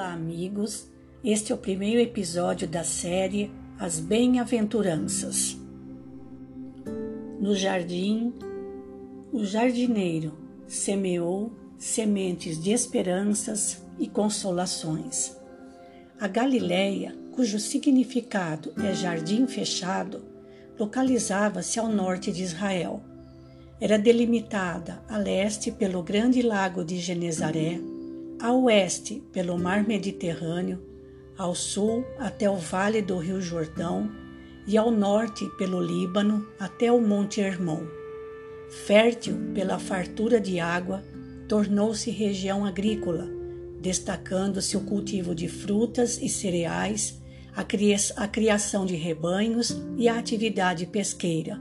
Olá, amigos. Este é o primeiro episódio da série As Bem-aventuranças. No jardim, o jardineiro semeou sementes de esperanças e consolações. A Galileia, cujo significado é jardim fechado, localizava-se ao norte de Israel. Era delimitada a leste pelo grande lago de Genezaré a oeste pelo mar Mediterrâneo, ao sul até o vale do Rio Jordão e ao norte pelo Líbano até o Monte Hermon. Fértil pela fartura de água, tornou-se região agrícola, destacando-se o cultivo de frutas e cereais, a, cria a criação de rebanhos e a atividade pesqueira.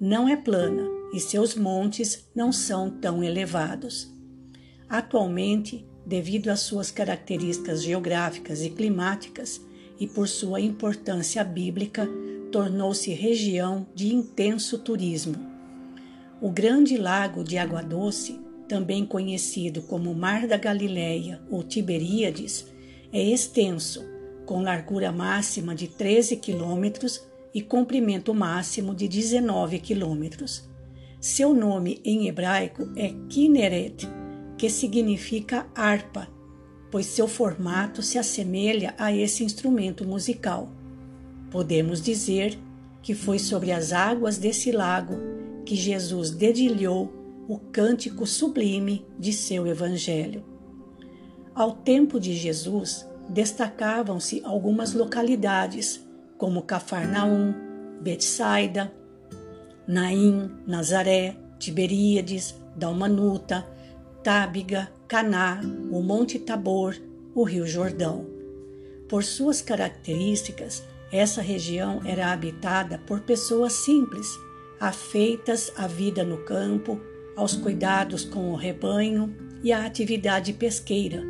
Não é plana e seus montes não são tão elevados. Atualmente, devido às suas características geográficas e climáticas e por sua importância bíblica, tornou-se região de intenso turismo. O grande lago de Água Doce, também conhecido como Mar da Galileia ou Tiberíades, é extenso, com largura máxima de 13 quilômetros e comprimento máximo de 19 quilômetros. Seu nome em hebraico é Kinneret, que significa harpa, pois seu formato se assemelha a esse instrumento musical. Podemos dizer que foi sobre as águas desse lago que Jesus dedilhou o cântico sublime de seu Evangelho. Ao tempo de Jesus, destacavam-se algumas localidades, como Cafarnaum, Betsaida, Naim, Nazaré, Tiberíades, Dalmanuta, Tábiga, Caná, o Monte Tabor, o Rio Jordão. Por suas características, essa região era habitada por pessoas simples, afeitas à vida no campo, aos cuidados com o rebanho e à atividade pesqueira,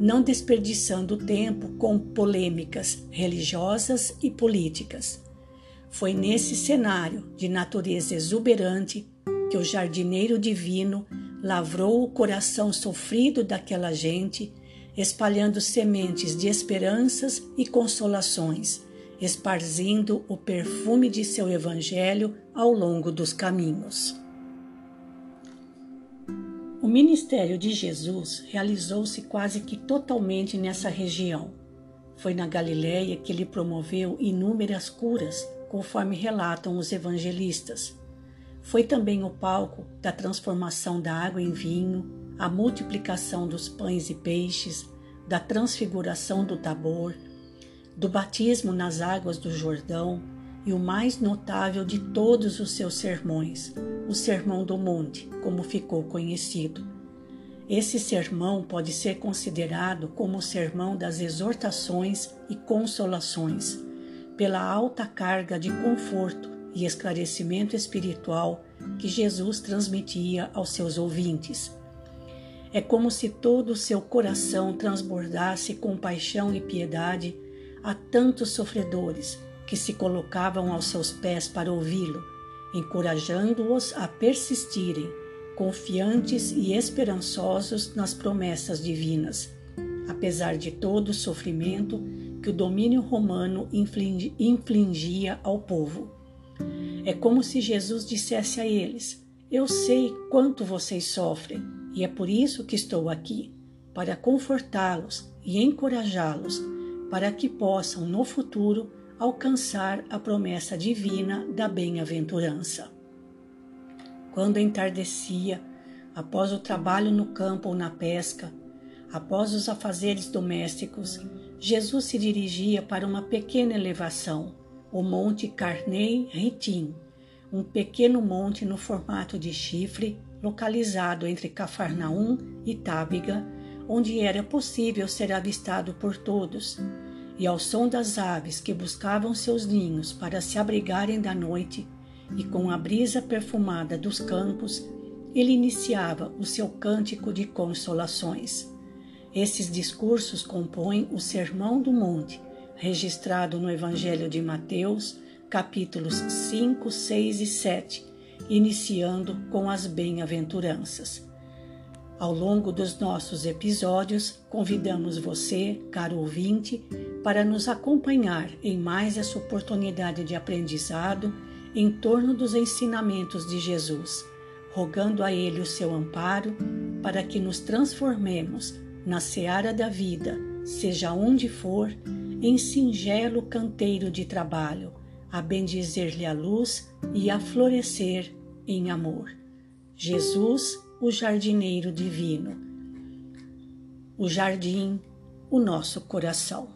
não desperdiçando tempo com polêmicas religiosas e políticas. Foi nesse cenário de natureza exuberante que o jardineiro divino lavrou o coração sofrido daquela gente, espalhando sementes de esperanças e consolações, esparzindo o perfume de seu evangelho ao longo dos caminhos. O ministério de Jesus realizou-se quase que totalmente nessa região. Foi na Galiléia que ele promoveu inúmeras curas, conforme relatam os evangelistas foi também o palco da transformação da água em vinho, a multiplicação dos pães e peixes, da transfiguração do Tabor, do batismo nas águas do Jordão e o mais notável de todos os seus sermões, o Sermão do Monte, como ficou conhecido. Esse sermão pode ser considerado como o sermão das exortações e consolações, pela alta carga de conforto e esclarecimento espiritual que Jesus transmitia aos seus ouvintes. É como se todo o seu coração transbordasse compaixão e piedade a tantos sofredores que se colocavam aos seus pés para ouvi-lo, encorajando-os a persistirem, confiantes e esperançosos nas promessas divinas, apesar de todo o sofrimento que o domínio romano infligia ao povo. É como se Jesus dissesse a eles: Eu sei quanto vocês sofrem e é por isso que estou aqui para confortá-los e encorajá-los para que possam no futuro alcançar a promessa divina da bem-aventurança. Quando entardecia, após o trabalho no campo ou na pesca, após os afazeres domésticos, Jesus se dirigia para uma pequena elevação o Monte Carnei Ritim, um pequeno monte no formato de chifre localizado entre Cafarnaum e Tábiga, onde era possível ser avistado por todos. E ao som das aves que buscavam seus ninhos para se abrigarem da noite, e com a brisa perfumada dos campos, ele iniciava o seu cântico de consolações. Esses discursos compõem o Sermão do Monte, registrado no Evangelho de Mateus, capítulos 5, 6 e 7, iniciando com as bem-aventuranças. Ao longo dos nossos episódios, convidamos você, caro ouvinte, para nos acompanhar em mais essa oportunidade de aprendizado em torno dos ensinamentos de Jesus, rogando a Ele o seu amparo para que nos transformemos na seara da vida, seja onde for, em singelo canteiro de trabalho, a bendizer-lhe a luz e a florescer em amor. Jesus, o jardineiro divino. O jardim, o nosso coração.